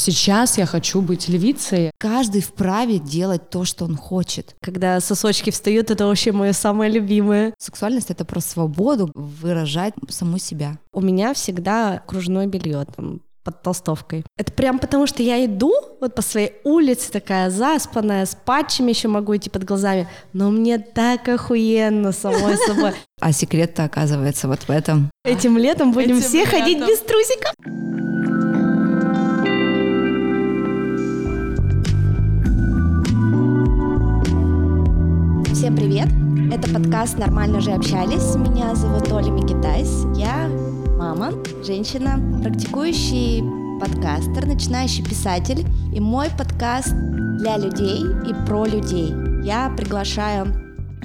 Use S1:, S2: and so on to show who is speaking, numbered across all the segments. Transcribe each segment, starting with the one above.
S1: Сейчас я хочу быть львицей.
S2: Каждый вправе делать то, что он хочет.
S3: Когда сосочки встают, это вообще мое самое любимое.
S2: Сексуальность — это про свободу выражать саму себя.
S3: У меня всегда кружное белье там под толстовкой. Это прям потому, что я иду вот по своей улице такая заспанная, с патчами еще могу идти под глазами, но мне так охуенно самой собой.
S2: А секрет-то оказывается вот в этом.
S3: Этим летом будем все ходить без трусиков.
S4: Всем привет! Это подкаст «Нормально же общались». Меня зовут Оля Микитайс. Я мама, женщина, практикующий подкастер, начинающий писатель. И мой подкаст для людей и про людей. Я приглашаю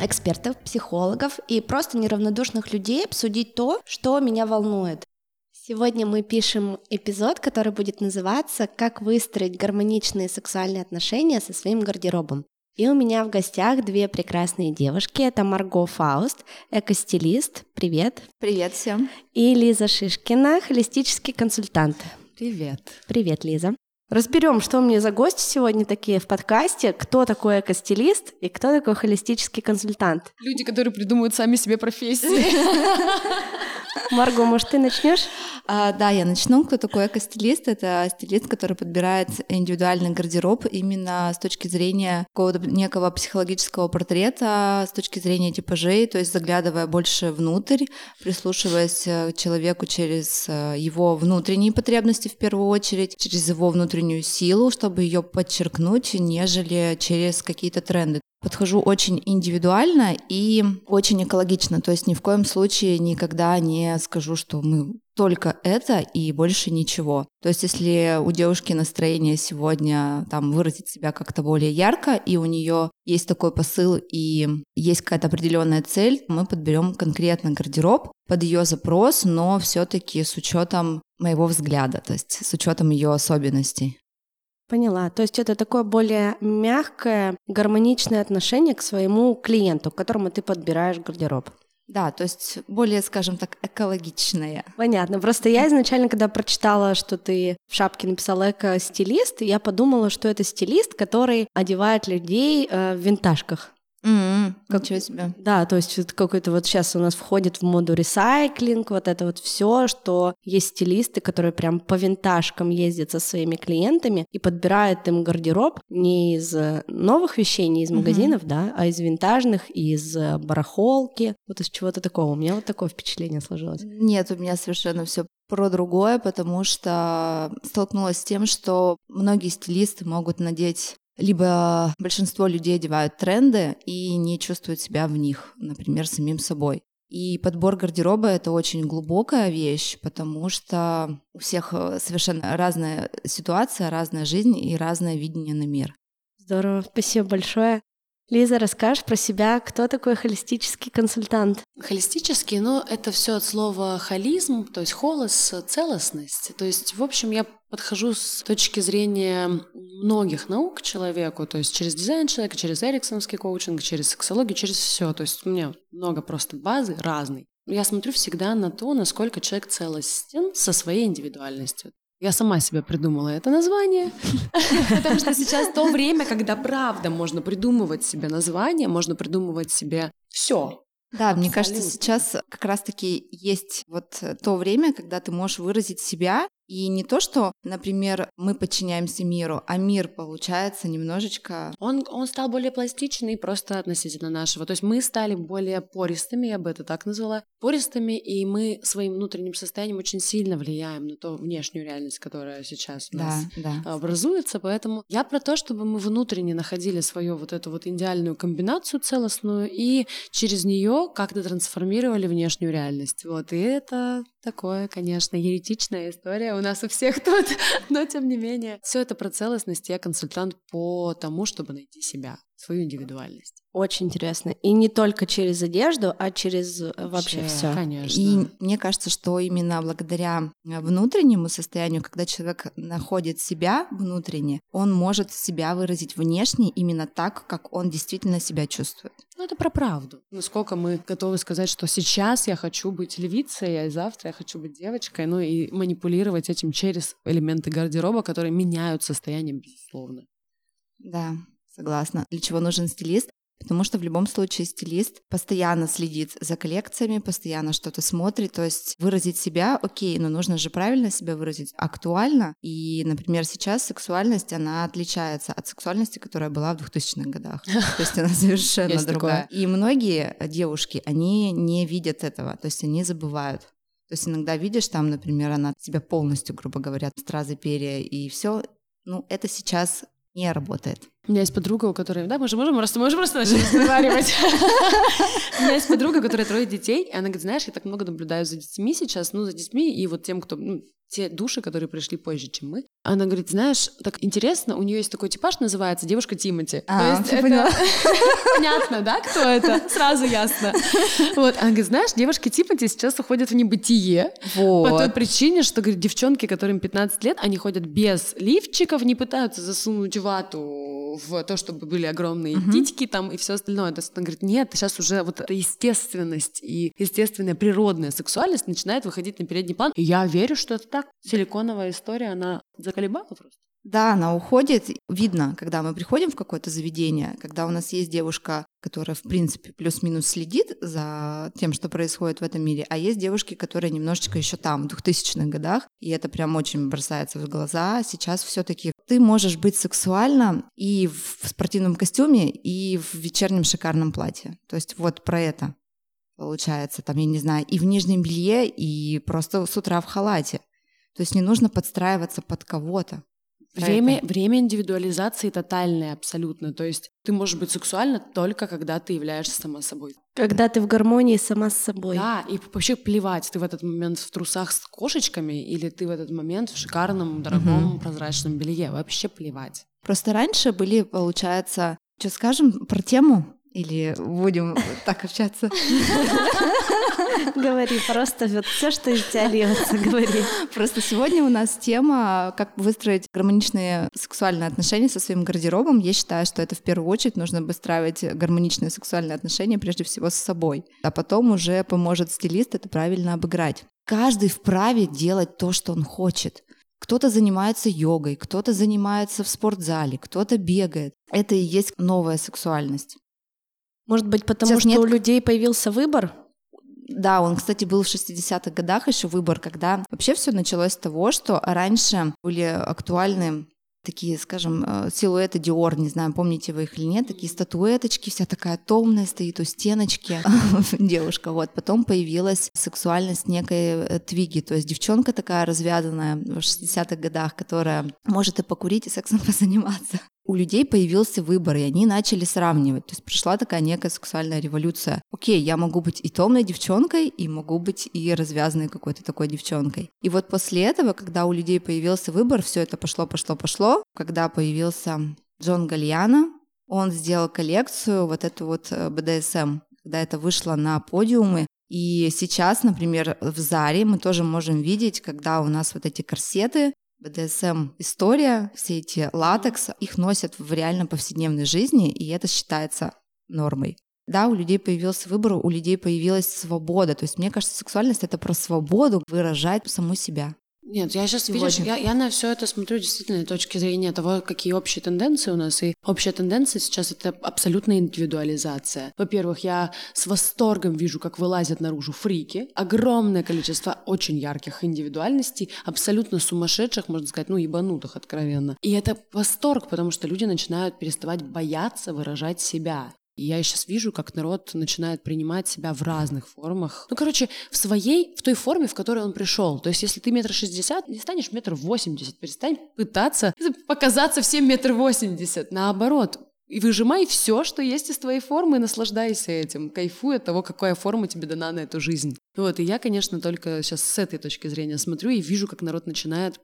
S4: экспертов, психологов и просто неравнодушных людей обсудить то, что меня волнует. Сегодня мы пишем эпизод, который будет называться «Как выстроить гармоничные сексуальные отношения со своим гардеробом». И у меня в гостях две прекрасные девушки. Это Марго Фауст, экостилист. Привет.
S2: Привет всем.
S4: И Лиза Шишкина, холистический консультант.
S1: Привет.
S4: Привет, Лиза.
S3: Разберем, что у меня за гости сегодня такие в подкасте, кто такой экостилист и кто такой холистический консультант.
S1: Люди, которые придумывают сами себе профессии.
S3: Марго, может, ты начнешь?
S2: А, да, я начну. Кто такой эко-стилист? Это стилист, который подбирает индивидуальный гардероб именно с точки зрения какого-то некого психологического портрета, с точки зрения типажей, то есть заглядывая больше внутрь, прислушиваясь э, к человеку через э, его внутренние потребности в первую очередь, через его внутреннюю силу, чтобы ее подчеркнуть, нежели через какие-то тренды. Подхожу очень индивидуально и очень экологично, то есть ни в коем случае никогда не скажу, что мы только это и больше ничего. То есть если у девушки настроение сегодня там выразить себя как-то более ярко, и у нее есть такой посыл и есть какая-то определенная цель, мы подберем конкретно гардероб под ее запрос, но все-таки с учетом моего взгляда, то есть с учетом ее особенностей.
S3: Поняла. То есть это такое более мягкое, гармоничное отношение к своему клиенту, к которому ты подбираешь гардероб.
S2: Да, то есть более, скажем так, экологичная.
S3: Понятно. Просто я изначально, когда прочитала, что ты в шапке написала эко-стилист, я подумала, что это стилист, который одевает людей э, в винтажках.
S2: М-м,
S3: Как-
S2: Ничего себе.
S3: Да, то есть какой-то вот сейчас у нас входит в моду ресайклинг, вот это вот все, что есть стилисты, которые прям по винтажкам ездят со своими клиентами и подбирают им гардероб не из э, новых вещей, не из магазинов, да, а из винтажных, из э, барахолки, вот из чего-то такого. У меня вот такое впечатление сложилось.
S2: Нет, у меня совершенно все про другое, потому что столкнулась с тем, что многие стилисты могут надеть либо большинство людей одевают тренды и не чувствуют себя в них, например, самим собой. И подбор гардероба — это очень глубокая вещь, потому что у всех э, совершенно разная ситуация, разная жизнь и разное видение на мир.
S3: Здорово, спасибо большое. Лиза, расскажешь про себя, кто такой холистический консультант?
S1: Холистический, но это все от слова холизм, то есть холос, целостность. То есть, в общем, я подхожу с точки зрения многих наук человеку, то есть через дизайн человека, через эриксоновский коучинг, через сексологию, через все. То есть у меня много просто базы разной. Я смотрю всегда на то, насколько человек целостен со своей индивидуальностью. Я сама себе придумала это название, потому что сейчас то время, когда правда можно придумывать себе название, можно придумывать себе все.
S2: Да, мне кажется,
S1: Абсолютно.
S2: сейчас как раз-таки есть вот э, то время, когда ты можешь выразить себя, и не то, что, например, мы подчиняемся миру, а мир, получается, немножечко...
S1: Он, он стал более пластичный просто относительно нашего. То есть мы стали более пористыми, я бы это так назвала, пористыми, и мы своим внутренним состоянием очень сильно влияем на ту внешнюю реальность, которая сейчас у
S2: Да,
S1: нас
S2: да.
S1: образуется, поэтому я про то, чтобы мы внутренне находили свою вот эту вот идеальную комбинацию целостную и через нее как-то трансформировали внешнюю реальность. Вот, и это такое, конечно, еретичная история у нас у всех тут, но тем не менее. Все это про целостность, я консультант по тому, чтобы найти себя, свою индивидуальность.
S3: Очень интересно. И не только через одежду, а через э, вообще все.
S1: Конечно.
S2: И мне кажется, что именно благодаря э, внутреннему состоянию, когда человек находит себя внутренне, он может себя выразить внешне именно так, как он действительно себя чувствует.
S1: Ну, это про правду. Насколько мы готовы сказать, что сейчас я хочу быть львицей, а завтра я хочу быть девочкой, ну и манипулировать этим через элементы гардероба, которые меняют состояние, безусловно.
S2: Да, согласна. Для чего нужен стилист? Потому что в любом случае стилист постоянно следит за коллекциями, постоянно что-то смотрит. То есть выразить себя, окей, но нужно же правильно себя выразить, актуально. И, например, сейчас сексуальность, она отличается от сексуальности, которая была в 2000-х годах. То есть она совершенно другая. И многие девушки, они не видят этого, то есть они забывают. То есть иногда видишь там, например, она тебя полностью, грубо говоря, стразы перья и все. Ну, это сейчас не работает.
S1: У меня есть подруга, у которой... Да, мы же можем просто, можем просто начать разговаривать. У меня есть подруга, которая трое детей, и она говорит, знаешь, я так много наблюдаю за детьми сейчас, ну, за детьми и вот тем, кто... Ну, те души, которые пришли позже, чем мы. Она говорит, знаешь, так интересно, у нее есть такой типаж, называется девушка Тимати.
S2: А,
S1: То есть это понятно, да, кто это? Сразу ясно. Вот, она говорит, знаешь, девушки Тимати сейчас уходят в небытие
S2: вот.
S1: по той причине, что, говорит, девчонки, которым 15 лет, они ходят без лифчиков, не пытаются засунуть вату в то, чтобы были огромные uh-huh. титики там и все остальное. То есть она говорит, нет, сейчас уже вот эта естественность и естественная природная сексуальность начинает выходить на передний план. И я верю, что это так. Силиконовая история, она заколебала просто.
S2: Да, она уходит. Видно, когда мы приходим в какое-то заведение, когда у нас есть девушка, которая, в принципе, плюс-минус следит за тем, что происходит в этом мире, а есть девушки, которые немножечко еще там, в 2000-х годах, и это прям очень бросается в глаза. Сейчас все таки ты можешь быть сексуальна и в спортивном костюме, и в вечернем шикарном платье. То есть вот про это получается, там, я не знаю, и в нижнем белье, и просто с утра в халате. То есть не нужно подстраиваться под кого-то.
S1: Время, время индивидуализации тотальное абсолютно. То есть ты можешь быть сексуальна только когда ты являешься сама собой.
S3: Когда ты в гармонии сама с собой.
S1: Да, и вообще плевать, ты в этот момент в трусах с кошечками или ты в этот момент в шикарном, дорогом, угу. прозрачном белье. Вообще плевать.
S2: Просто раньше были, получается, что скажем про тему или будем так общаться?
S3: Говори, просто вот все, что из тебя льется, говори.
S2: Просто сегодня у нас тема, как выстроить гармоничные сексуальные отношения со своим гардеробом. Я считаю, что это в первую очередь нужно выстраивать гармоничные сексуальные отношения прежде всего с собой. А потом уже поможет стилист это правильно обыграть. Каждый вправе делать то, что он хочет. Кто-то занимается йогой, кто-то занимается в спортзале, кто-то бегает. Это и есть новая сексуальность.
S3: Может быть, потому Сейчас что нет... у людей появился выбор?
S2: Да, он, кстати, был в 60-х годах еще выбор, когда вообще все началось с того, что раньше были актуальны такие, скажем, э, силуэты Диор, не знаю, помните вы их или нет, такие статуэточки, вся такая томная стоит у стеночки девушка. Вот потом появилась сексуальность некой э, Твиги, то есть девчонка такая развязанная в 60-х годах, которая может и покурить, и сексом позаниматься у людей появился выбор, и они начали сравнивать. То есть пришла такая некая сексуальная революция. Окей, я могу быть и томной девчонкой, и могу быть и развязанной какой-то такой девчонкой. И вот после этого, когда у людей появился выбор, все это пошло, пошло, пошло. Когда появился Джон Гальяна, он сделал коллекцию вот эту вот BDSM, э, когда это вышло на подиумы. И сейчас, например, в Заре мы тоже можем видеть, когда у нас вот эти корсеты, БДСМ история, все эти латекс, их носят в реально повседневной жизни, и это считается нормой. Да, у людей появился выбор, у людей появилась свобода. То есть, мне кажется, сексуальность это про свободу выражать саму себя.
S1: Нет, я сейчас, видишь, я, я на все это смотрю действительно с точки зрения того, какие общие тенденции у нас. И общая тенденция сейчас это абсолютная индивидуализация. Во-первых, я с восторгом вижу, как вылазят наружу фрики. Огромное количество очень ярких индивидуальностей, абсолютно сумасшедших, можно сказать, ну, ебанутых откровенно. И это восторг, потому что люди начинают переставать бояться выражать себя. Я сейчас вижу, как народ начинает принимать себя в разных формах. Ну, короче, в своей, в той форме, в которой он пришел. То есть, если ты метр шестьдесят, не станешь метр восемьдесят. Перестань пытаться показаться всем метр восемьдесят. Наоборот, и выжимай все, что есть из твоей формы, и наслаждайся этим. Кайфуй от того, какая форма тебе дана на эту жизнь. Вот, и я, конечно, только сейчас с этой точки зрения смотрю и вижу, как народ начинает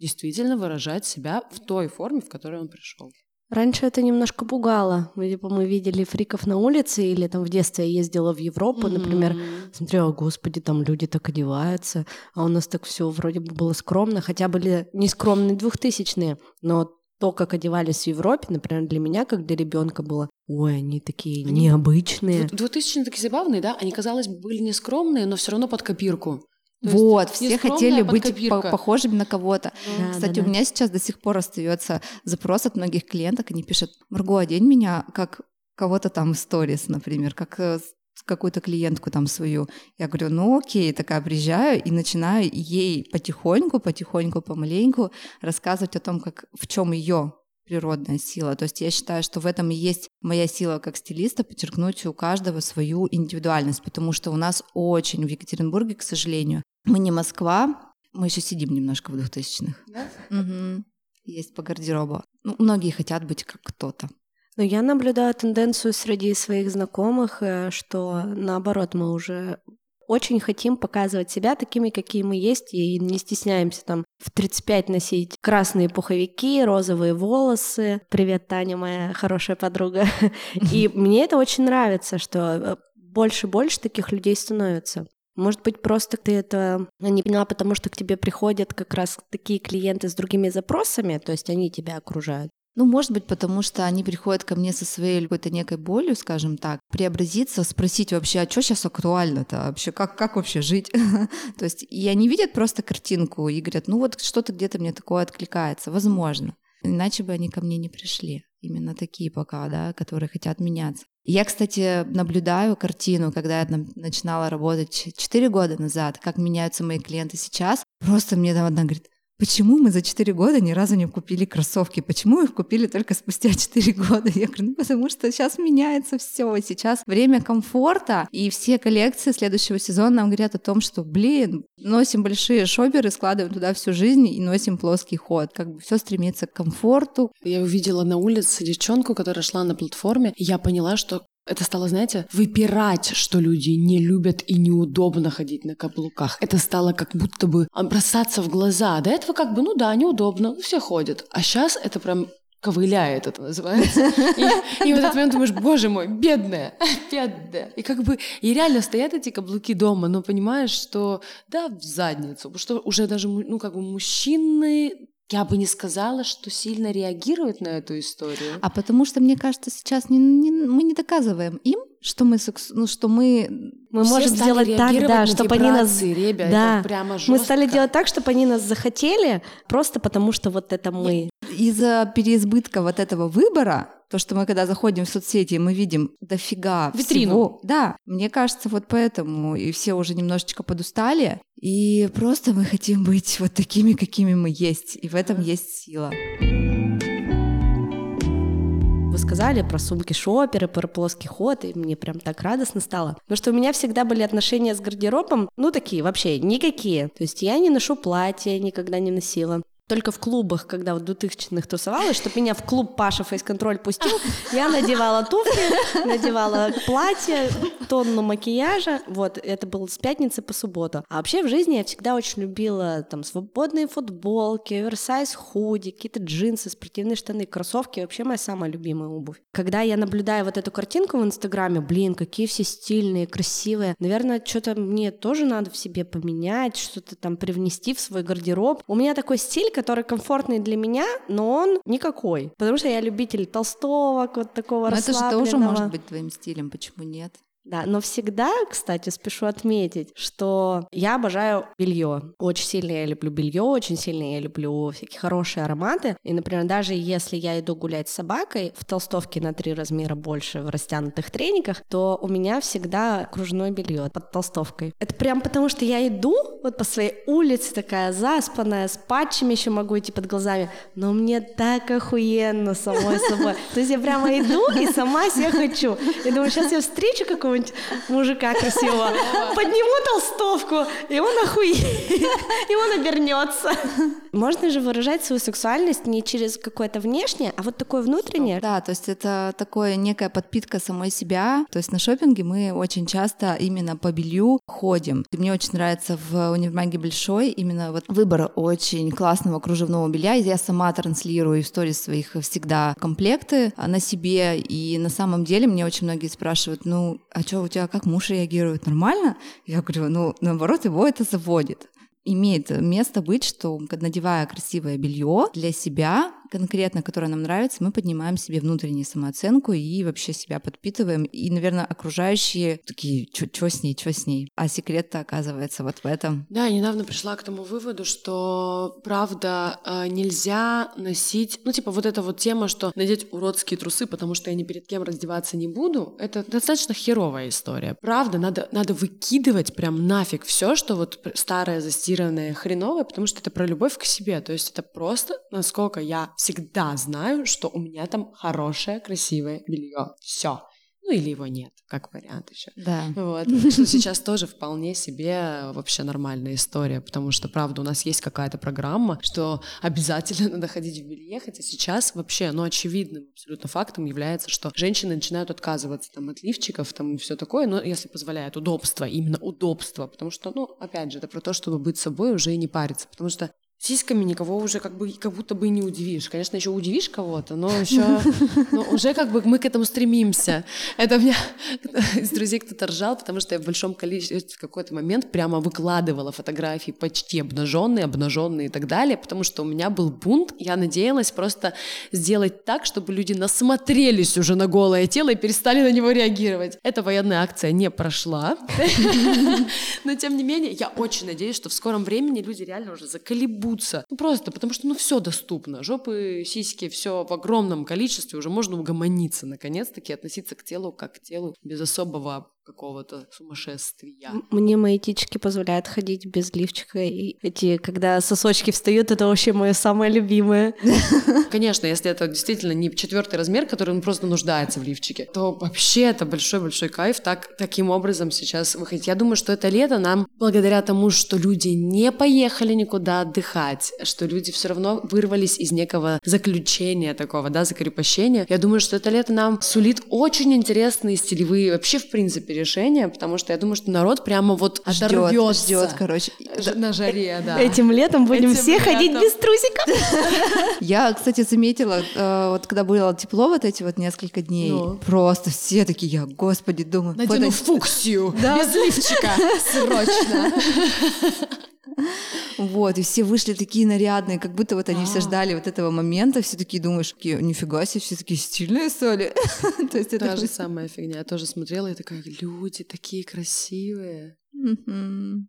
S1: действительно выражать себя в той форме, в которой он пришел.
S3: Раньше это немножко пугало. Мы, типа, мы видели фриков на улице, или там в детстве я ездила в Европу, mm-hmm. например, смотрела, господи, там люди так одеваются, а у нас так все вроде бы было скромно, хотя были не скромные двухтысячные, но то, как одевались в Европе, например, для меня, как для ребенка было ой, они такие они... необычные.
S1: 2000 такие забавные, да? Они, казалось бы, были не скромные, но все равно под копирку.
S2: То вот, все хотели быть по похожими на кого-то. Да, Кстати, да, да. у меня сейчас до сих пор остается запрос от многих клиенток, они пишут, Марго, одень меня как кого-то там в сторис, например, как э, какую-то клиентку там свою. Я говорю, ну окей, такая приезжаю и начинаю ей потихоньку, потихоньку, помаленьку рассказывать о том, как в чем ее природная сила. То есть я считаю, что в этом и есть моя сила как стилиста, подчеркнуть у каждого свою индивидуальность, потому что у нас очень в Екатеринбурге, к сожалению, мы не Москва, мы еще сидим немножко в 2000-х. Да? Угу. Есть по гардеробу. Ну, многие хотят быть как кто-то.
S3: Но я наблюдаю тенденцию среди своих знакомых, э, что наоборот мы уже очень хотим показывать себя такими, какие мы есть, и не стесняемся там в 35 носить красные пуховики, розовые волосы. Привет, Таня, моя хорошая подруга. И мне это очень нравится, что э, больше и больше таких людей становится. Может быть, просто ты это не поняла, потому что к тебе приходят как раз такие клиенты с другими запросами, то есть они тебя окружают.
S2: Ну, может быть, потому что они приходят ко мне со своей какой-то некой болью, скажем так, преобразиться, спросить вообще, а что сейчас актуально-то вообще, как, как вообще жить? То есть, и они видят просто картинку и говорят, ну вот что-то где-то мне такое откликается, возможно. Иначе бы они ко мне не пришли. Именно такие пока, да, которые хотят меняться. Я, кстати, наблюдаю картину, когда я начинала работать 4 года назад, как меняются мои клиенты сейчас. Просто мне там одна говорит, Почему мы за 4 года ни разу не купили кроссовки? Почему их купили только спустя 4 года? Я говорю, ну потому что сейчас меняется все. Сейчас время комфорта, и все коллекции следующего сезона нам говорят о том, что, блин, носим большие шоперы, складываем туда всю жизнь и носим плоский ход. Как бы все стремится к комфорту.
S1: Я увидела на улице девчонку, которая шла на платформе, и я поняла, что это стало, знаете, выпирать, что люди не любят и неудобно ходить на каблуках. Это стало как будто бы бросаться в глаза. До этого как бы, ну да, неудобно, ну, все ходят. А сейчас это прям ковыляет, это называется. И, и в этот момент думаешь, боже мой, бедная, бедная. И как бы, и реально стоят эти каблуки дома, но понимаешь, что да, в задницу, потому что уже даже, ну как бы мужчины я бы не сказала, что сильно реагируют на эту историю.
S2: А потому что, мне кажется, сейчас не, не, мы не доказываем им, что мы, сексу... ну, что мы,
S3: мы можем сделать так, да, чтобы они нас,
S1: ребят, да, прямо жестко.
S3: мы стали делать так, чтобы они нас захотели, просто потому что вот это мы.
S2: Из-за переизбытка вот этого выбора то, что мы когда заходим в соцсети, мы видим дофига
S1: Витрину.
S2: всего. Да, мне кажется, вот поэтому и все уже немножечко подустали, и просто мы хотим быть вот такими, какими мы есть, и в этом есть сила
S3: вы сказали про сумки шоперы, про плоский ход, и мне прям так радостно стало. Потому что у меня всегда были отношения с гардеробом, ну, такие вообще никакие. То есть я не ношу платья, никогда не носила только в клубах, когда в 2000-х тусовалась, чтобы меня в клуб Паша фейс-контроль пустил, я надевала туфли, надевала платье, тонну макияжа, вот, это было с пятницы по субботу. А вообще в жизни я всегда очень любила там свободные футболки, оверсайз худи, какие-то джинсы, спортивные штаны, кроссовки, вообще моя самая любимая обувь. Когда я наблюдаю вот эту картинку в Инстаграме, блин, какие все стильные, красивые, наверное, что-то мне тоже надо в себе поменять, что-то там привнести в свой гардероб. У меня такой стиль, который комфортный для меня, но он никакой. Потому что я любитель толстовок, вот такого Но
S2: это же тоже может быть твоим стилем, почему нет?
S3: Да, но всегда, кстати, спешу отметить, что я обожаю белье. Очень сильно я люблю белье, очень сильно я люблю всякие хорошие ароматы. И, например, даже если я иду гулять с собакой в толстовке на три размера больше в растянутых трениках, то у меня всегда кружное белье под толстовкой. Это прям потому, что я иду вот по своей улице такая заспанная, с патчами еще могу идти под глазами, но мне так охуенно самой собой. То есть я прямо иду и сама себя хочу. Я думаю, сейчас я встречу какого какого-нибудь мужика красивого, подниму толстовку, и он охуеет, и он обернется. Можно же выражать свою сексуальность не через какое-то внешнее, а вот такое внутреннее.
S2: Да, то есть это такое некая подпитка самой себя. То есть на шопинге мы очень часто именно по белью ходим. И мне очень нравится в универмаге Большой именно вот выбор очень классного кружевного белья. Я сама транслирую в сторис своих всегда комплекты на себе. И на самом деле мне очень многие спрашивают, ну, а что у тебя, как муж реагирует? Нормально? Я говорю, ну, наоборот, его это заводит имеет место быть, что надевая красивое белье для себя, конкретно, которая нам нравится, мы поднимаем себе внутреннюю самооценку и вообще себя подпитываем. И, наверное, окружающие такие, что с ней, что с ней. А секрет-то оказывается вот в этом.
S1: Да, я недавно пришла к тому выводу, что правда э, нельзя носить, ну типа вот эта вот тема, что надеть уродские трусы, потому что я ни перед кем раздеваться не буду, это достаточно херовая история. Правда, надо, надо выкидывать прям нафиг все, что вот старое, застиранное, хреновое, потому что это про любовь к себе. То есть это просто, насколько я всегда знаю, что у меня там хорошее, красивое белье. Все. Ну или его нет, как вариант еще.
S2: Да.
S1: Вот. Что сейчас тоже вполне себе вообще нормальная история, потому что, правда, у нас есть какая-то программа, что обязательно надо ходить в белье, хотя сейчас вообще, ну, очевидным абсолютно фактом является, что женщины начинают отказываться там от лифчиков там и все такое, но если позволяет удобство, именно удобство, потому что, ну, опять же, это про то, чтобы быть собой уже и не париться, потому что Сиськами никого уже как бы как будто бы не удивишь. Конечно, еще удивишь кого-то, но еще но уже как бы мы к этому стремимся. Это меня из друзей кто-то ржал, потому что я в большом количестве в какой-то момент прямо выкладывала фотографии почти обнаженные, обнаженные и так далее, потому что у меня был бунт. Я надеялась просто сделать так, чтобы люди насмотрелись уже на голое тело и перестали на него реагировать. Эта военная акция не прошла. Но тем не менее, я очень надеюсь, что в скором времени люди реально уже заколебут ебутся. Ну, просто потому что, ну, все доступно. Жопы, сиськи, все в огромном количестве. Уже можно угомониться, наконец-таки, относиться к телу как к телу без особого какого-то сумасшествия.
S3: Мне мои тички позволяют ходить без лифчика, и эти, когда сосочки встают, это вообще мое самое любимое.
S1: Конечно, если это действительно не четвертый размер, который он просто нуждается в лифчике, то вообще это большой-большой кайф так, таким образом сейчас выходить. Я думаю, что это лето нам, благодаря тому, что люди не поехали никуда отдыхать, что люди все равно вырвались из некого заключения такого, да, закрепощения, я думаю, что это лето нам сулит очень интересные стилевые, вообще, в принципе, решение, потому что я думаю, что народ прямо вот оторвется.
S2: Ждет, короче.
S1: На жаре, да.
S3: Этим летом будем Этим все летом. ходить без трусиков.
S2: Я, кстати, заметила, э, вот когда было тепло вот эти вот несколько дней, ну. просто все такие, я, господи, думаю...
S1: Надену фуксию, без лифчика, срочно.
S2: Вот, и все вышли такие нарядные, как будто вот они все а. ждали вот этого момента, все такие думаешь, нифига себе, все такие стильные стали.
S1: То есть это Та же самая фигня. Я тоже смотрела и такая, люди такие красивые.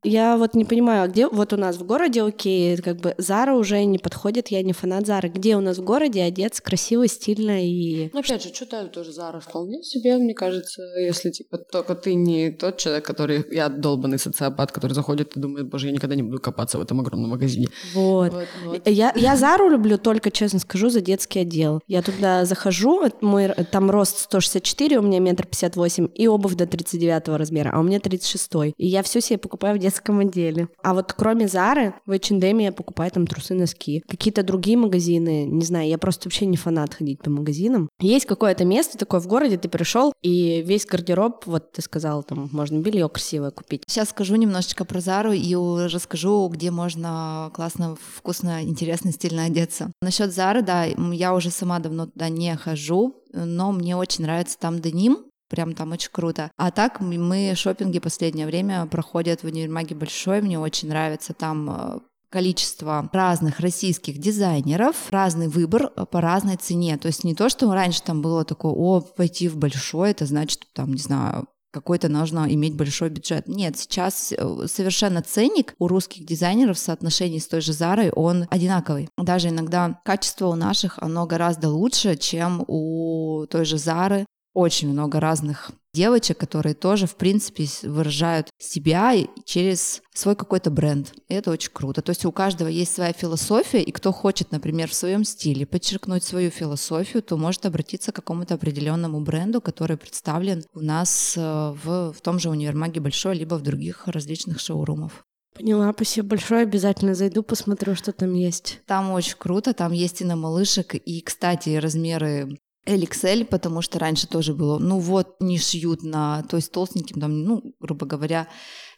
S3: Я вот не понимаю, а где вот у нас в городе, окей, как бы Зара уже не подходит, я не фанат Зары. Где у нас в городе одеться красиво, стильно и...
S1: Ну, опять же, что-то тоже Зара вполне себе, мне кажется, если, типа, только ты не тот человек, который... Я долбанный социопат, который заходит и думает, боже, я никогда не буду копаться в этом огромном магазине.
S3: Вот. вот, вот. Я, я Зару люблю только, честно скажу, за детский отдел. Я туда захожу, мой, там рост 164, у меня метр пятьдесят восемь, и обувь до 39 размера, а у меня 36. И я все себе покупаю в детском отделе. А вот кроме Зары, в H&M я покупаю там трусы, носки. Какие-то другие магазины, не знаю, я просто вообще не фанат ходить по магазинам. Есть какое-то место такое в городе, ты пришел, и весь гардероб, вот ты сказал, там можно белье красивое купить.
S2: Сейчас скажу немножечко про Зару и расскажу, где можно классно, вкусно, интересно, стильно одеться. Насчет Зары, да, я уже сама давно туда не хожу, но мне очень нравится там деним, Прям там очень круто. А так мы шопинги последнее время проходят в универмаге большой. Мне очень нравится там э, количество разных российских дизайнеров, разный выбор э, по разной цене. То есть не то, что раньше там было такое, о, пойти в большой, это значит, там, не знаю, какой-то нужно иметь большой бюджет. Нет, сейчас э, совершенно ценник у русских дизайнеров в соотношении с той же Зарой, он одинаковый. Даже иногда качество у наших, оно гораздо лучше, чем у той же Зары очень много разных девочек, которые тоже, в принципе, выражают себя через свой какой-то бренд. И это очень круто. То есть у каждого есть своя философия, и кто хочет, например, в своем стиле подчеркнуть свою философию, то может обратиться к какому-то определенному бренду, который представлен у нас э, в, в том же универмаге большой, либо в других различных шоурумов.
S3: Поняла, спасибо большое. Обязательно зайду, посмотрю, что там есть.
S2: Там очень круто, там есть и на малышек, и, кстати, размеры LXL, потому что раньше тоже было, ну вот, не шьют на, то есть толстеньким, там, ну, грубо говоря,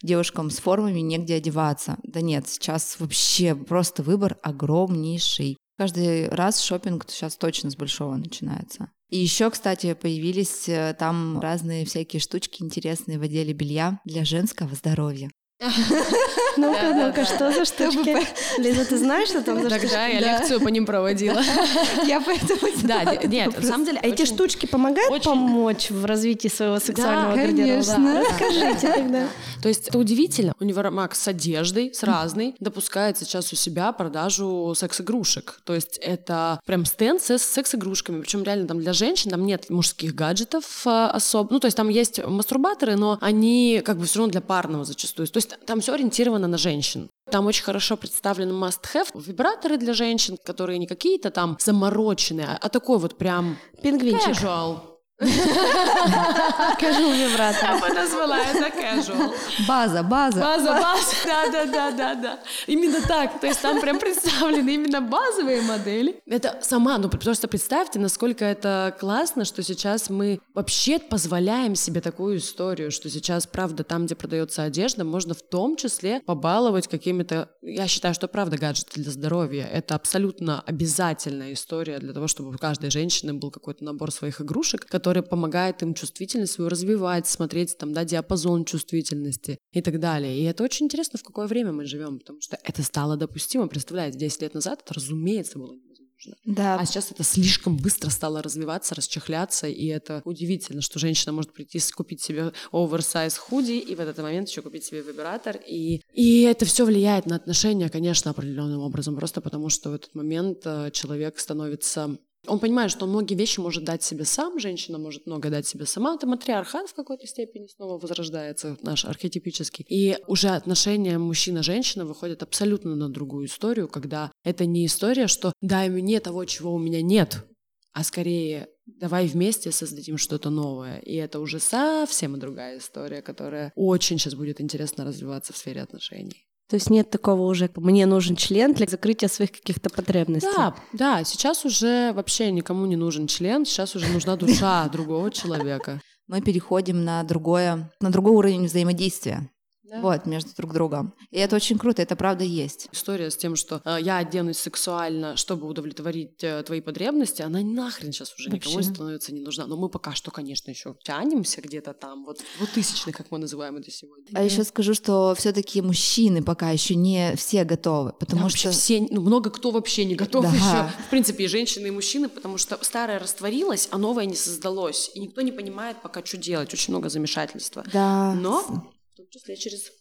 S2: девушкам с формами негде одеваться. Да нет, сейчас вообще просто выбор огромнейший. Каждый раз шопинг сейчас точно с большого начинается. И еще, кстати, появились э, там разные всякие штучки интересные в отделе белья для женского здоровья.
S3: Ну-ка, ну-ка, что за штучки? Лиза, ты знаешь, что там за штучки?
S1: Тогда я лекцию по ним проводила.
S2: Я поэтому...
S1: Да, нет, на самом деле...
S3: А эти штучки помогают помочь в развитии своего сексуального гардероба?
S2: конечно.
S3: Расскажите тогда.
S1: То есть это удивительно. Универмаг с одеждой, с разной, допускает сейчас у себя продажу секс-игрушек. То есть это прям стенд с секс-игрушками. Причем реально там для женщин там нет мужских гаджетов а, особо. Ну, то есть там есть мастурбаторы, но они как бы все равно для парного зачастую. То есть там все ориентировано на женщин. Там очень хорошо представлены must-have вибраторы для женщин, которые не какие-то там замороченные, а- а такой вот прям
S3: Пингвинчик.
S1: casual.
S3: Покажу вибратор.
S1: Я бы назвала это casual.
S2: База, база.
S1: База, база, да, да, да, да, да. Именно так. То есть там прям представлены именно базовые модели. Это сама, ну просто представьте, насколько это классно, что сейчас мы вообще позволяем себе такую историю, что сейчас, правда, там, где продается одежда, можно в том числе побаловать какими-то... Я считаю, что правда гаджеты для здоровья. Это абсолютно обязательная история для того, чтобы у каждой женщины был какой-то набор своих игрушек, который помогает им чувствительность свою развивать, смотреть там, да, диапазон чувствительности и так далее. И это очень интересно, в какое время мы живем, потому что это стало допустимо. Представляете, 10 лет назад это, разумеется, было невозможно.
S2: Да,
S1: А сейчас это слишком быстро стало развиваться, расчехляться, и это удивительно, что женщина может прийти купить себе оверсайз худи и в этот момент еще купить себе вибратор. И, и это все влияет на отношения, конечно, определенным образом, просто потому что в этот момент э, человек становится он понимает, что он многие вещи может дать себе сам, женщина может много дать себе сама. Это матриархат в какой-то степени снова возрождается, наш архетипический. И уже отношения мужчина-женщина выходят абсолютно на другую историю, когда это не история, что дай мне того, чего у меня нет, а скорее давай вместе создадим что-то новое. И это уже совсем другая история, которая очень сейчас будет интересно развиваться в сфере отношений.
S3: То есть нет такого уже, мне нужен член для закрытия своих каких-то потребностей.
S1: Да, да, сейчас уже вообще никому не нужен член, сейчас уже нужна душа другого человека.
S2: мы переходим на другое, на другой уровень взаимодействия.
S1: Да.
S2: Вот, между друг другом. И это очень круто, это правда есть.
S1: История с тем, что э, я оденусь сексуально, чтобы удовлетворить э, твои потребности, она нахрен сейчас уже никому
S3: Вообще.
S1: становится не нужна. Но мы пока что, конечно, еще тянемся где-то там, вот вот тысячный, как мы называем это сегодня.
S2: А еще скажу, что все-таки мужчины пока еще не все готовы, потому
S1: Да,
S2: что
S1: вообще все, ну, много кто вообще не готов
S2: Да.
S1: еще. В принципе, и женщины, и мужчины, потому что старое растворилось, а новое не создалось. И никто не понимает пока, что делать. Очень много замешательства.
S2: да,
S1: Но числе через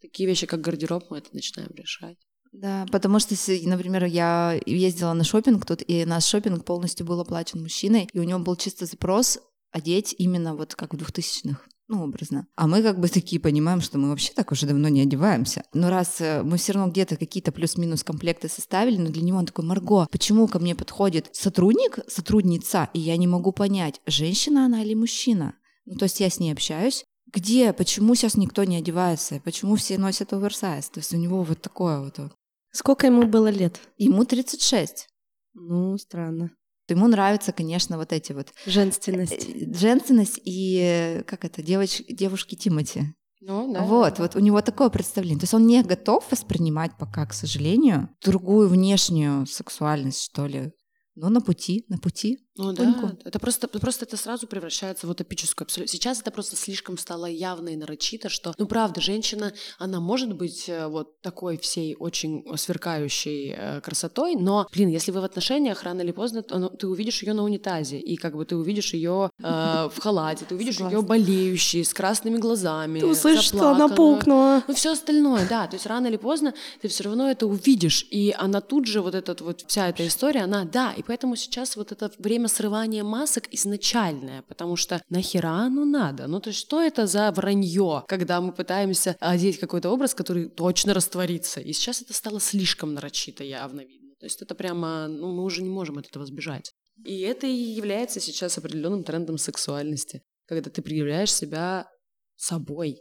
S1: такие вещи, как гардероб, мы это начинаем решать.
S2: да, потому что, например, я ездила на шопинг тут, и наш шопинг полностью был оплачен мужчиной, и у него был чисто запрос одеть именно вот как в 2000-х. Ну, образно. А мы как бы такие понимаем, что мы вообще так уже давно не одеваемся. Но раз э, мы все равно где-то какие-то плюс-минус комплекты составили, но для него он такой, Марго, почему ко мне подходит сотрудник, сотрудница, и я не могу понять, женщина она или мужчина? Ну, то есть я с ней общаюсь, где, почему сейчас никто не одевается, почему все носят оверсайз? То есть у него вот такое вот.
S3: Сколько ему было лет?
S2: Ему 36.
S3: Ну, странно.
S2: Ему нравятся, конечно, вот эти вот
S3: Женственность.
S2: э, женственность и э, как это, девоч, девушки Тимати.
S1: Ну, да.
S2: Вот, вот у него такое представление. То есть он не готов воспринимать пока, к сожалению, другую внешнюю сексуальность, что ли. Но на пути, на пути.
S1: Ну да, это просто, просто это сразу превращается в утопическую абсолютно. Сейчас это просто слишком стало явно и нарочито, что, ну правда, женщина, она может быть э, вот такой всей очень сверкающей э, красотой, но, блин, если вы в отношениях, рано или поздно, ну, ты увидишь ее на унитазе, и как бы ты увидишь ее э, в халате, ты увидишь ее болеющей, с красными глазами,
S3: Ты услышишь, что она пукнула.
S1: Ну, все остальное, да. То есть рано или поздно ты все равно это увидишь. И она тут же, вот этот вот, вся эта история, она, да. И поэтому сейчас вот это время срывания масок изначальное, потому что нахера оно надо? Ну, то есть что это за вранье, когда мы пытаемся одеть какой-то образ, который точно растворится? И сейчас это стало слишком нарочито явно видно. То есть это прямо, ну, мы уже не можем от этого сбежать. И это и является сейчас определенным трендом сексуальности, когда ты проявляешь себя собой.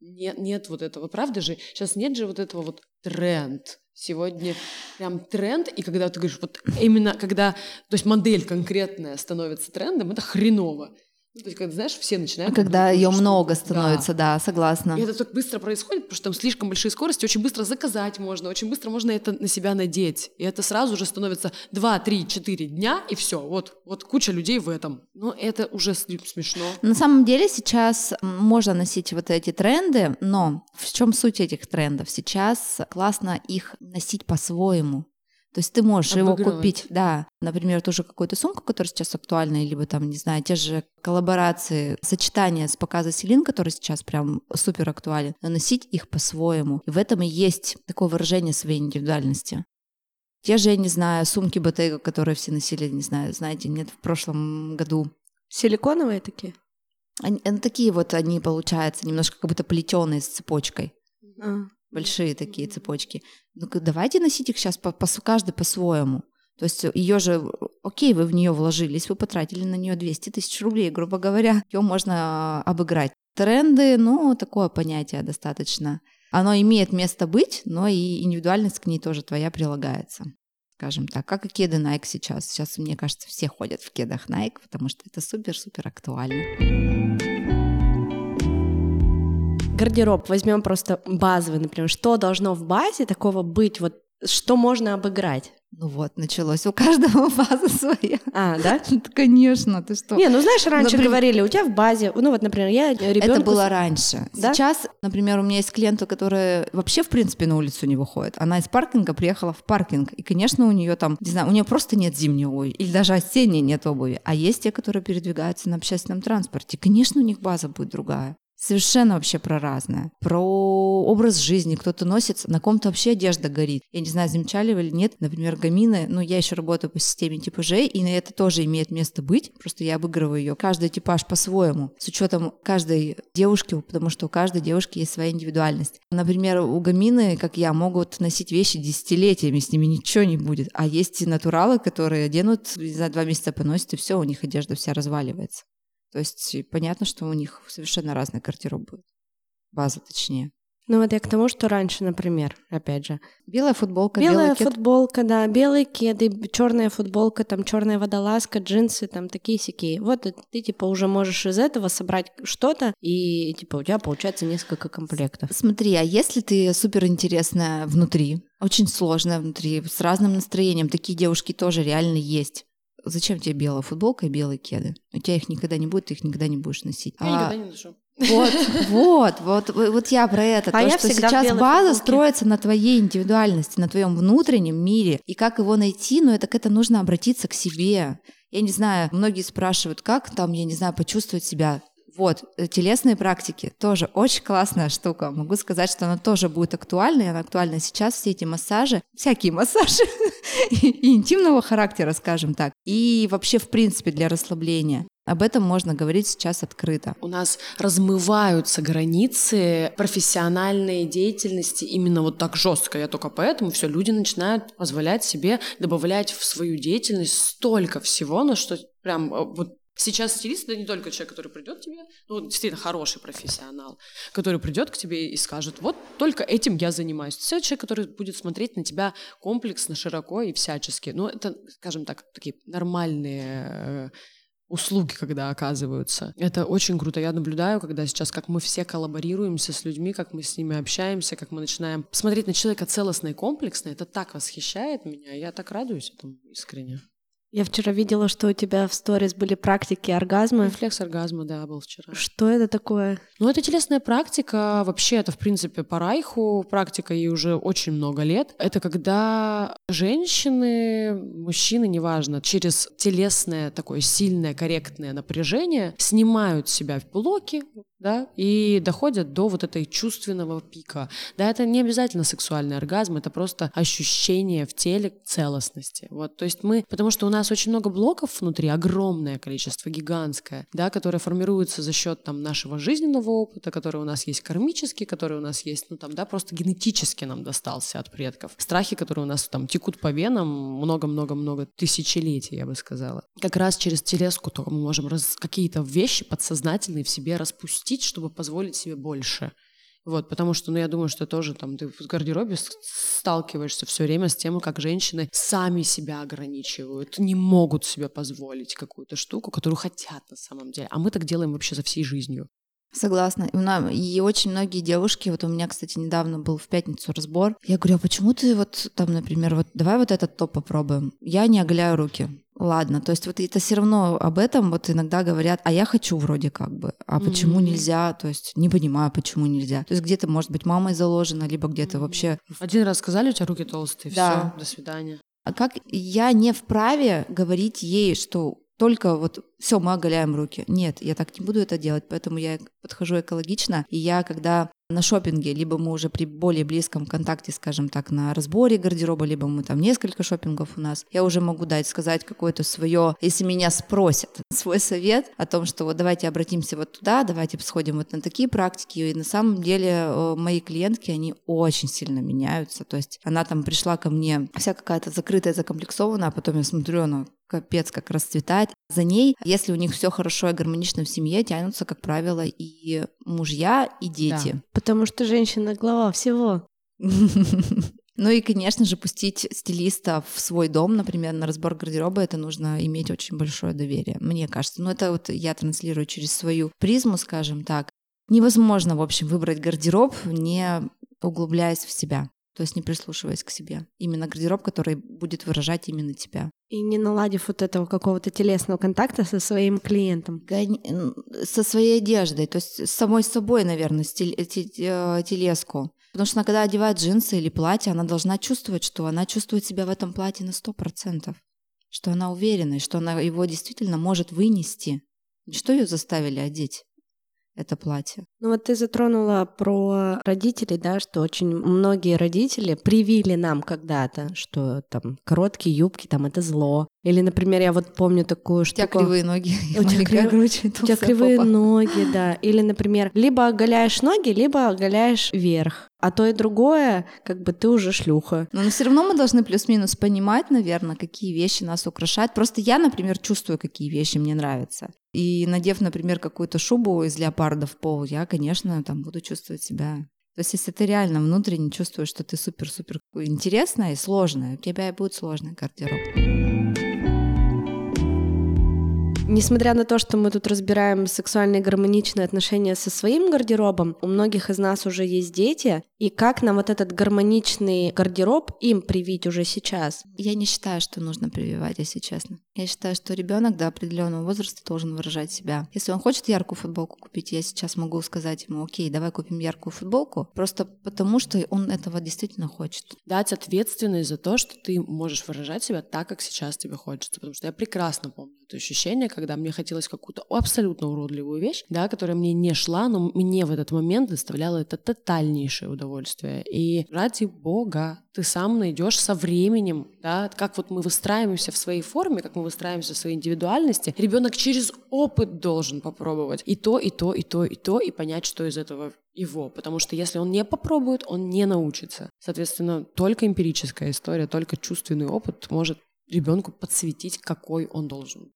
S1: Нет, нет вот этого, правда же? Сейчас нет же вот этого вот тренд. Сегодня прям тренд, и когда ты говоришь, вот именно когда, то есть модель конкретная становится трендом, это хреново. Ну, то есть, когда, знаешь, все начинают...
S2: А когда ее много
S1: Да.
S2: становится, да, согласна.
S1: И это так быстро происходит, потому что там слишком большие скорости, очень быстро заказать можно, очень быстро можно это на себя надеть. И это сразу же становится 2, 3, 4 дня, и все. Вот, вот куча людей в этом. Но это уже смешно.
S2: На самом деле сейчас можно носить вот эти тренды, но в чем суть этих трендов? Сейчас классно их носить по-своему. То есть ты можешь его
S1: Обыгрывать.
S2: купить, да, например, ту же какую-то сумку, которая сейчас актуальна, либо там, не знаю, те же коллаборации, сочетания с показа Селин, который сейчас прям супер актуален, но носить их по-своему. И в этом и есть такое выражение своей индивидуальности. Те же, я не знаю, сумки Bottega, которые все носили, не знаю, знаете, нет, в прошлом году
S3: Силиконовые такие?
S2: они, они такие вот они получаются, немножко как будто плетеные с цепочкой.
S3: А.
S2: Большие такие цепочки. Ну-ка, давайте носить их сейчас по, по- каждый по-своему. То есть ее же, окей, вы в нее вложились, вы потратили на нее 200 тысяч рублей, грубо говоря, ее можно а, обыграть. Тренды, ну, такое понятие достаточно. Оно имеет место быть, но и индивидуальность к ней тоже твоя прилагается. Скажем так, как и кеды Nike сейчас. Сейчас, мне кажется, все ходят в кедах Nike, потому что это супер-супер актуально.
S3: Гардероб. Возьмем просто базовый, например. Что должно в базе такого быть? Вот что можно обыграть?
S2: Ну вот, началось. У каждого база своя.
S3: А, да?
S2: Ну, Конечно, ты что?
S3: Не, ну знаешь, раньше
S2: Например-
S3: говорили, у тебя в базе, ну вот, например, я ребенку...
S2: Это было раньше.
S3: Да?
S2: Сейчас, например, у меня есть клиентка, которая вообще, в принципе, на улицу не выходит. Она из паркинга приехала в паркинг. И, конечно, у нее там, не знаю, у нее просто нет зимней обуви. Или даже осенней нет обуви. А есть те, которые передвигаются на общественном транспорте. Конечно, у них база будет другая. Совершенно вообще про разное. Про образ жизни. Кто-то носит, на ком-то вообще одежда горит. Я не знаю, замечали вы или нет. Например, гамины. Ну, я еще работаю по системе типажей, и на это тоже имеет место быть. Просто я обыгрываю ее. Каждый типаж по-своему. С учетом каждой девушки, потому что у каждой девушки есть своя индивидуальность. Например, у гамины, как я, могут носить вещи десятилетиями, с ними ничего не будет. А есть и натуралы, которые оденут, за два месяца поносят, и все, у них одежда вся разваливается. То есть понятно, что у них совершенно разный гардероб будет. База, точнее.
S3: Ну вот я к тому, что раньше, например, опять же,
S2: Белая футболка,
S3: белая
S2: белый кед.
S3: футболка, да, белые кеды, черная футболка, там черная водолазка, джинсы, там такие сякие. Вот и ты типа уже можешь из этого собрать что-то, и типа у тебя получается несколько комплектов.
S2: Смотри, а если ты супер интересная внутри, очень сложная внутри, с разным настроением, такие девушки тоже реально есть. Зачем тебе белая футболка и белые кеды? У тебя их никогда не будет, ты их никогда не будешь носить.
S1: Я
S2: А-
S1: никогда не ношу.
S2: Вот, вот, вот, вот я про это.
S3: А
S2: то,
S3: я
S2: что сейчас база
S3: футболке.
S2: строится на твоей индивидуальности, на твоем внутреннем мире. И как его найти, ну это к это нужно обратиться к себе. Я не знаю, многие спрашивают, как там, я не знаю, почувствовать себя. Вот, э, телесные практики тоже очень классная штука. Могу сказать, что она тоже будет актуальна, и она актуальна сейчас, все эти массажи, всякие массажи и интимного характера, скажем так, и вообще, в принципе, для расслабления. Об этом можно говорить сейчас открыто.
S1: У нас размываются границы профессиональной деятельности именно вот так жестко. Я только поэтому все люди начинают позволять себе добавлять в свою деятельность столько всего, на что прям э, вот Сейчас стилист это не только человек, который придет к тебе, ну, действительно хороший профессионал, который придет к тебе и скажет, вот только этим я занимаюсь. Это человек, который будет смотреть на тебя комплексно, широко и всячески. Ну, это, скажем так, такие нормальные э, услуги, когда оказываются. Это очень круто. Я наблюдаю, когда сейчас, как мы все коллаборируемся с людьми, как мы с ними общаемся, как мы начинаем смотреть на человека целостно и комплексно. Это так восхищает меня. Я так радуюсь этому искренне.
S3: Я вчера видела, что у тебя в сторис были практики оргазма.
S1: Рефлекс оргазма, да, был вчера.
S3: Что это такое?
S1: Ну, это телесная практика. Вообще, это, в принципе, по Райху практика ей уже очень много лет. Это когда женщины, мужчины, неважно, через телесное такое сильное, корректное напряжение снимают себя в блоки, да, и доходят до вот этой чувственного пика. Да, это не обязательно сексуальный оргазм, это просто ощущение в теле целостности. Вот, то есть мы, потому что у нас очень много блоков внутри, огромное количество, гигантское, да, которое формируется за счет там нашего жизненного опыта, который у нас есть кармический, который у нас есть, ну там, да, просто генетически нам достался от предков. Страхи, которые у нас там текут по венам много-много-много тысячелетий, я бы сказала. Как раз через телеску только мы можем раз- какие-то вещи подсознательные в себе распустить, чтобы позволить себе больше. Вот, потому что, ну, я думаю, что тоже там ты в гардеробе сталкиваешься все время с тем, как женщины сами себя ограничивают, не могут себе позволить какую-то штуку, которую хотят на самом деле. А мы так делаем вообще за всей жизнью.
S2: Согласна. И очень многие девушки, вот у меня, кстати, недавно был в пятницу разбор. Я говорю, а почему ты вот там, например, вот давай вот этот топ попробуем. Я не оголяю руки. Ладно, то есть вот это все равно об этом вот иногда говорят, а я хочу вроде как бы, а mm-hmm. почему нельзя, то есть не понимаю, почему нельзя. То есть где-то, может быть, мамой заложено, либо где-то mm-hmm. вообще...
S1: Один раз сказали, у тебя руки толстые, да. все, до свидания.
S2: А как я не вправе говорить ей, что только вот все, мы оголяем руки. Нет, я так не буду это делать, поэтому я подхожу экологично. И я, когда на шопинге, либо мы уже при более близком контакте, скажем так, на разборе гардероба, либо мы там несколько шопингов у нас, я уже могу дать, сказать какое-то свое, если меня спросят, свой совет о том, что вот давайте обратимся вот туда, давайте сходим вот на такие практики. И на самом деле э, мои клиентки, они очень сильно меняются. То есть она там пришла ко мне вся какая-то закрытая, закомплексованная, а потом я смотрю, она капец как расцветает. За ней, если у них все хорошо и гармонично в семье, тянутся, как правило, и мужья, и дети. Да.
S3: Потому что женщина глава всего.
S2: Ну и, конечно же, пустить стилиста в свой дом, например, на разбор гардероба, это нужно иметь очень большое доверие, мне кажется. Ну это вот я транслирую через свою призму, скажем так. Невозможно, в общем, выбрать гардероб, не углубляясь в себя то есть не прислушиваясь к себе. Именно гардероб, который будет выражать именно тебя.
S3: И не наладив вот этого какого-то телесного контакта со своим клиентом.
S2: Со своей одеждой, то есть с самой собой, наверное, стиль, э, телеску. Потому что она, когда одевает джинсы или платье, она должна чувствовать, что она чувствует себя в этом платье на сто процентов, что она уверена, и что она его действительно может вынести. Что ее заставили одеть? Это платье.
S3: Ну вот ты затронула про родителей, да, что очень многие родители привили нам когда-то, что там короткие юбки, там это зло. Или, например, я вот помню такую штуку...
S2: У тебя кривые ноги,
S3: у тебя, крив... грудь, у тебя кривые попа. ноги, да. Или, например, либо оголяешь ноги, либо оголяешь верх. А то и другое, как бы ты уже шлюха.
S2: Но, но все равно мы должны плюс-минус понимать, наверное, какие вещи нас украшают. Просто я, например, чувствую, какие вещи мне нравятся. И надев, например, какую-то шубу из леопарда в пол, я, конечно, там буду чувствовать себя то есть, если ты реально внутренне чувствуешь, что ты супер-супер интересная и сложная, у тебя и будет сложный гардероб.
S3: Несмотря на то, что мы тут разбираем сексуальные гармоничные отношения со своим гардеробом, у многих из нас уже есть дети, и как нам вот этот гармоничный гардероб им привить уже сейчас?
S2: Я не считаю, что нужно прививать, если честно. Я считаю, что ребенок до определенного возраста должен выражать себя. Если он хочет яркую футболку купить, я сейчас могу сказать ему, окей, давай купим яркую футболку, просто потому что он этого действительно хочет.
S1: Дать ответственность за то, что ты можешь выражать себя так, как сейчас тебе хочется. Потому что я прекрасно помню это ощущение, когда мне хотелось какую-то абсолютно уродливую вещь, да, которая мне не шла, но мне в этот момент доставляло это тотальнейшее удовольствие. И ради бога, ты сам найдешь со временем, да, как вот мы выстраиваемся в своей форме, как мы выстраиваемся в своей индивидуальности, ребенок через опыт должен попробовать и то, и то, и то, и то, и понять, что из этого его, потому что если он не попробует, он не научится. Соответственно, только эмпирическая история, только чувственный опыт может ребенку подсветить, какой он должен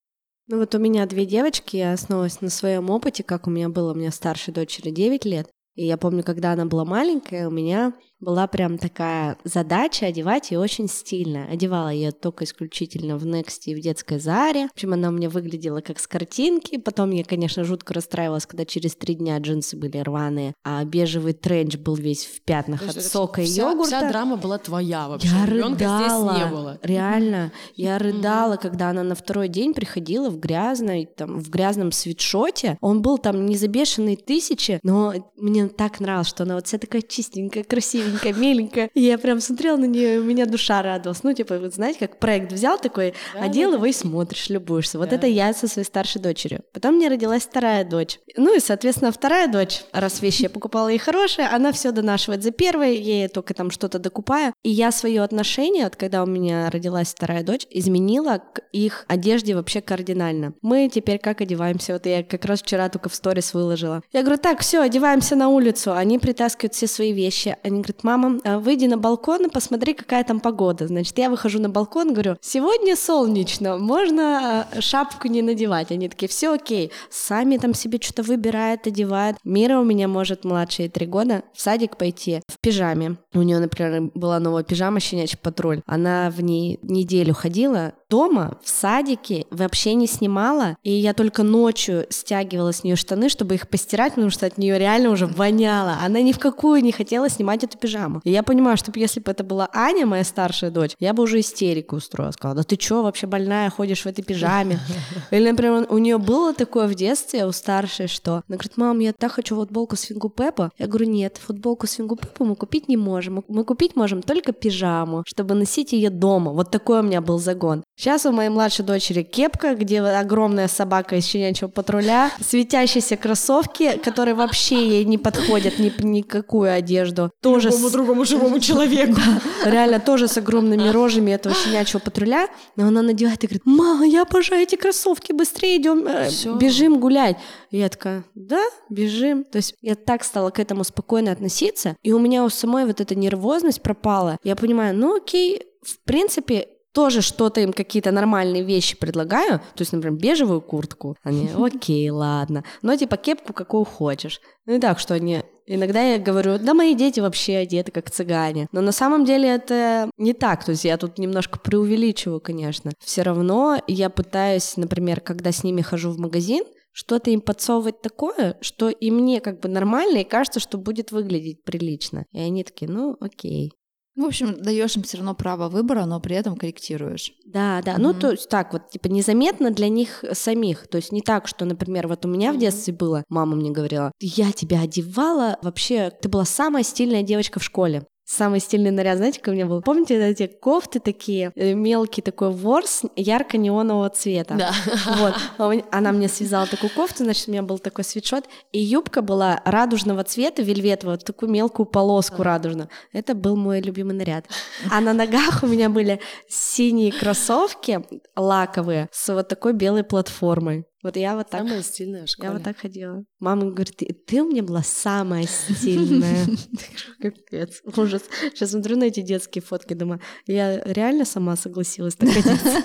S3: ну вот у меня две девочки, я основываюсь на своем опыте, как у меня было, у меня старшей дочери 9 лет, и я помню, когда она была маленькая, у меня была прям такая задача одевать ее очень стильно. Одевала ее только исключительно в Next и в детской Заре. В общем, она у меня выглядела как с картинки. Потом я, конечно, жутко расстраивалась, когда через три дня джинсы были рваные, а бежевый тренч был весь в пятнах от сока и
S1: вся,
S3: йогурта.
S1: Вся драма была твоя вообще.
S3: Я рыдала. здесь не было. Реально. Я рыдала, когда она на второй день приходила в грязной, там, в грязном свитшоте. Он был там не за бешеные тысячи, но мне так нравилось, что она вот вся такая чистенькая, красивенькая, миленькая. И я прям смотрела на нее, и у меня душа радовалась. Ну, типа, вот знаете, как проект взял такой, да, одел да, его и смотришь, любуешься. Вот да. это я со своей старшей дочерью. Потом мне родилась вторая дочь. Ну и, соответственно, вторая дочь, раз вещи я покупала ей хорошие, она все донашивает за первой, ей только там что-то докупаю. И я свое отношение, вот когда у меня родилась вторая дочь, изменила к их одежде вообще кардинально. Мы теперь как одеваемся? Вот я как раз вчера только в сторис выложила. Я говорю, так, все, одеваемся на улицу, они притаскивают все свои вещи. Они говорят, мама, а выйди на балкон и посмотри, какая там погода. Значит, я выхожу на балкон, говорю, сегодня солнечно, можно а, шапку не надевать. Они такие, все окей. Сами там себе что-то выбирают, одевают. Мира у меня может младшие три года в садик пойти в пижаме. У нее, например, была новая пижама «Щенячий патруль». Она в ней неделю ходила, дома, в садике, вообще не снимала, и я только ночью стягивала с нее штаны, чтобы их постирать, потому что от нее реально уже воняло. Она ни в какую не хотела снимать эту пижаму. И я понимаю, что если бы это была Аня, моя старшая дочь, я бы уже истерику устроила. Сказала, да ты что, вообще больная, ходишь в этой пижаме? Или, например, у нее было такое в детстве, у старшей, что она говорит, мам, я так хочу футболку Свингу Пеппа. Я говорю, нет, футболку Свингу Пеппа мы купить не можем. Мы купить можем только пижаму, чтобы носить ее дома. Вот такой у меня был загон. Сейчас у моей младшей дочери кепка, где огромная собака из щенячьего патруля, светящиеся кроссовки, которые вообще ей не подходят ни никакую одежду. Тоже
S1: Любому с... другому живому человеку.
S3: Реально тоже с огромными рожами этого щенячьего патруля. Но она надевает и говорит, мама, я обожаю эти кроссовки, быстрее идем, э, бежим гулять. И я такая, да, бежим. То есть я так стала к этому спокойно относиться, и у меня у самой вот эта нервозность пропала. Я понимаю, ну окей, в принципе, тоже что-то им какие-то нормальные вещи предлагаю, то есть, например, бежевую куртку, они, окей, ладно, но типа кепку какую хочешь. Ну и так, что они Иногда я говорю, да мои дети вообще одеты как цыгане. Но на самом деле это не так. То есть я тут немножко преувеличиваю, конечно. Все равно я пытаюсь, например, когда с ними хожу в магазин, что-то им подсовывать такое, что и мне как бы нормально, и кажется, что будет выглядеть прилично. И они такие, ну окей.
S2: Ну, в общем, даешь им все равно право выбора, но при этом корректируешь.
S3: Да, да. Mm-hmm. Ну, то есть так вот, типа, незаметно для них самих. То есть не так, что, например, вот у меня mm-hmm. в детстве было, мама мне говорила, я тебя одевала, вообще, ты была самая стильная девочка в школе. Самый стильный наряд, знаете, какой у меня был? Помните эти кофты такие, э, мелкий такой ворс ярко-неонового цвета?
S1: Да.
S3: Вот. А она мне связала такую кофту, значит, у меня был такой свитшот, и юбка была радужного цвета, вельветового, такую мелкую полоску радужную. Это был мой любимый наряд. А на ногах у меня были синие кроссовки лаковые с вот такой белой платформой. Вот я вот так...
S1: Самая стильная в школе.
S3: Я вот так ходила. Мама говорит, ты, ты у меня была самая стильная. Капец, ужас. Сейчас смотрю на эти детские фотки, думаю, я реально сама согласилась так одеться.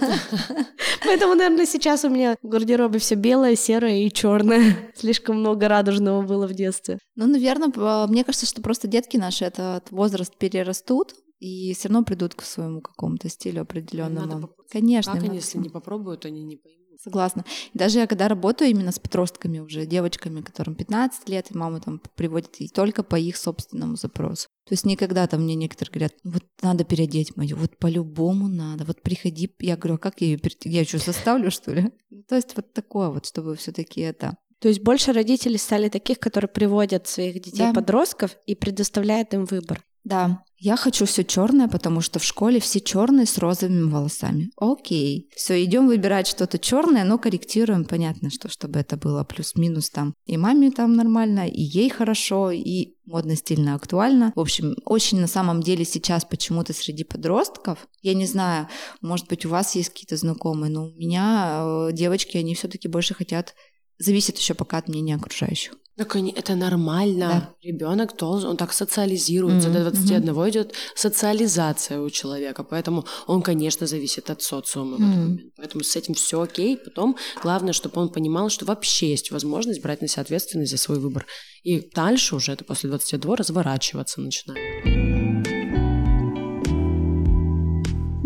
S3: Поэтому, наверное, сейчас у меня в гардеробе все белое, серое и черное. Слишком много радужного было в детстве.
S2: Ну, наверное, мне кажется, что просто детки наши этот возраст перерастут, и все равно придут к своему какому-то стилю определенному. Конечно.
S1: Как они, если не попробуют, они не поймут.
S2: Согласна. Даже я когда работаю именно с подростками уже, девочками, которым 15 лет, и мама там приводит и только по их собственному запросу. То есть никогда там мне некоторые говорят, вот надо переодеть мою, вот по-любому надо, вот приходи. Я говорю, а как я ее переодеть? Я что, заставлю, что ли? То есть вот такое вот, чтобы все таки это...
S3: То есть больше родителей стали таких, которые приводят своих детей-подростков да. и предоставляют им выбор.
S2: Да, я хочу все черное, потому что в школе все черные с розовыми волосами. Окей. Все, идем выбирать что-то черное, но корректируем. Понятно, что чтобы это было плюс-минус там. И маме там нормально, и ей хорошо, и модно, стильно, актуально. В общем, очень на самом деле сейчас почему-то среди подростков, я не знаю, может быть, у вас есть какие-то знакомые, но у меня э, девочки, они все-таки больше хотят, зависит еще пока от мнения окружающих.
S1: Так это нормально. Да. Ребенок должен, он так социализируется. Mm-hmm. До 21 mm-hmm. идет социализация у человека. Поэтому он, конечно, зависит от социума mm-hmm. Поэтому с этим все окей. Потом главное, чтобы он понимал, что вообще есть возможность брать на себя ответственность за свой выбор. И дальше уже это после 22 разворачиваться начинает.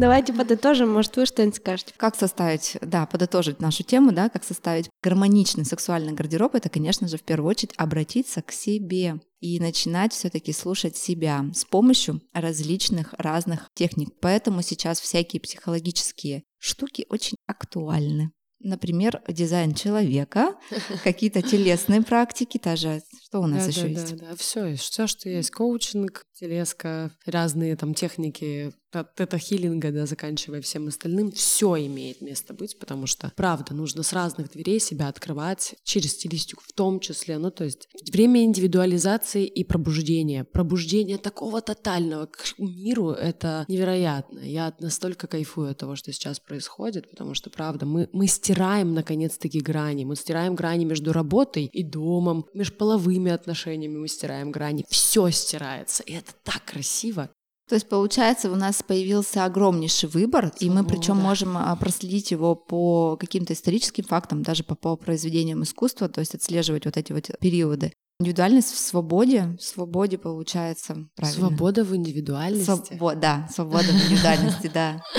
S3: Давайте подытожим, может, вы что-нибудь скажете.
S2: Как составить, да, подытожить нашу тему, да, как составить гармоничный сексуальный гардероб, это, конечно же, в первую очередь обратиться к себе и начинать все-таки слушать себя с помощью различных разных техник. Поэтому сейчас всякие психологические штуки очень актуальны. Например, дизайн человека, какие-то телесные практики, даже что у нас
S1: да,
S2: еще
S1: да,
S2: есть?
S1: Да, да, все все, что есть, коучинг, телеска, разные там техники от тета-хиллинга, да, заканчивая всем остальным, все имеет место быть, потому что, правда, нужно с разных дверей себя открывать, через стилистику в том числе, ну, то есть время индивидуализации и пробуждения. Пробуждение такого тотального к миру — это невероятно. Я настолько кайфую от того, что сейчас происходит, потому что, правда, мы, мы стираем, наконец-таки, грани, мы стираем грани между работой и домом, между половыми любыми отношениями мы стираем грани. Все стирается, и это так красиво.
S2: То есть, получается, у нас появился огромнейший выбор, Свобода. и мы причем можем а, проследить его по каким-то историческим фактам, даже по, по произведениям искусства, то есть отслеживать вот эти вот периоды. Индивидуальность в свободе, в свободе получается правильно.
S1: Свобода в индивидуальности.
S2: Своб... Да, свобода в индивидуальности, да.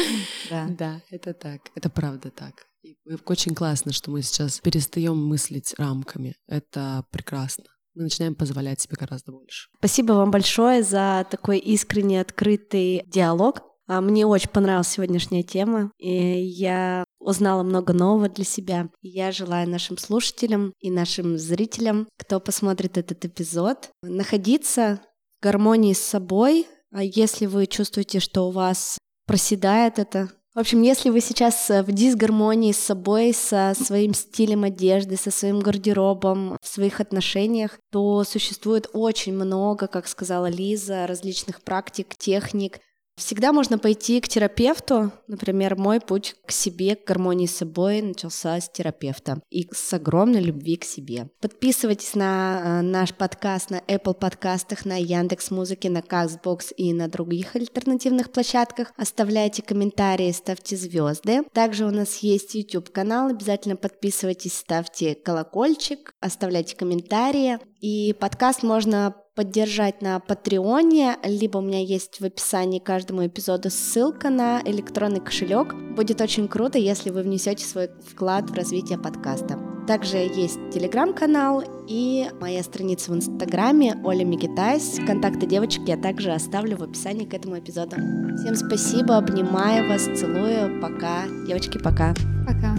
S1: Да, это так, это правда так. И очень классно, что мы сейчас перестаем мыслить рамками. Это прекрасно мы начинаем позволять себе гораздо больше.
S3: Спасибо вам большое за такой искренний, открытый диалог. А, мне очень понравилась сегодняшняя тема, и я узнала много нового для себя. Я желаю нашим слушателям и нашим зрителям, кто посмотрит этот эпизод, находиться в гармонии с собой. А если вы чувствуете, что у вас проседает это, в общем, если вы сейчас э, в дисгармонии с собой, со своим стилем одежды, со своим гардеробом, в своих отношениях, то существует очень много, как сказала Лиза, различных практик, техник, Всегда можно пойти к терапевту. Например, мой путь к себе, к гармонии с собой начался с терапевта и с огромной любви к себе. Подписывайтесь на э, наш подкаст на Apple подкастах, на Яндекс Музыке, на Castbox и на других альтернативных площадках. Оставляйте комментарии, ставьте звезды. Также у нас есть YouTube канал, обязательно подписывайтесь, ставьте колокольчик, оставляйте комментарии. И подкаст можно поддержать на Патреоне, либо у меня есть в описании каждому эпизоду ссылка на электронный кошелек. Будет очень круто, если вы внесете свой вклад в развитие подкаста. Также есть телеграм-канал и моя страница в инстаграме Оля Микитайс. Контакты девочек я также оставлю в описании к этому эпизоду. Всем спасибо, обнимаю вас, целую. Пока. Девочки, пока.
S2: Пока.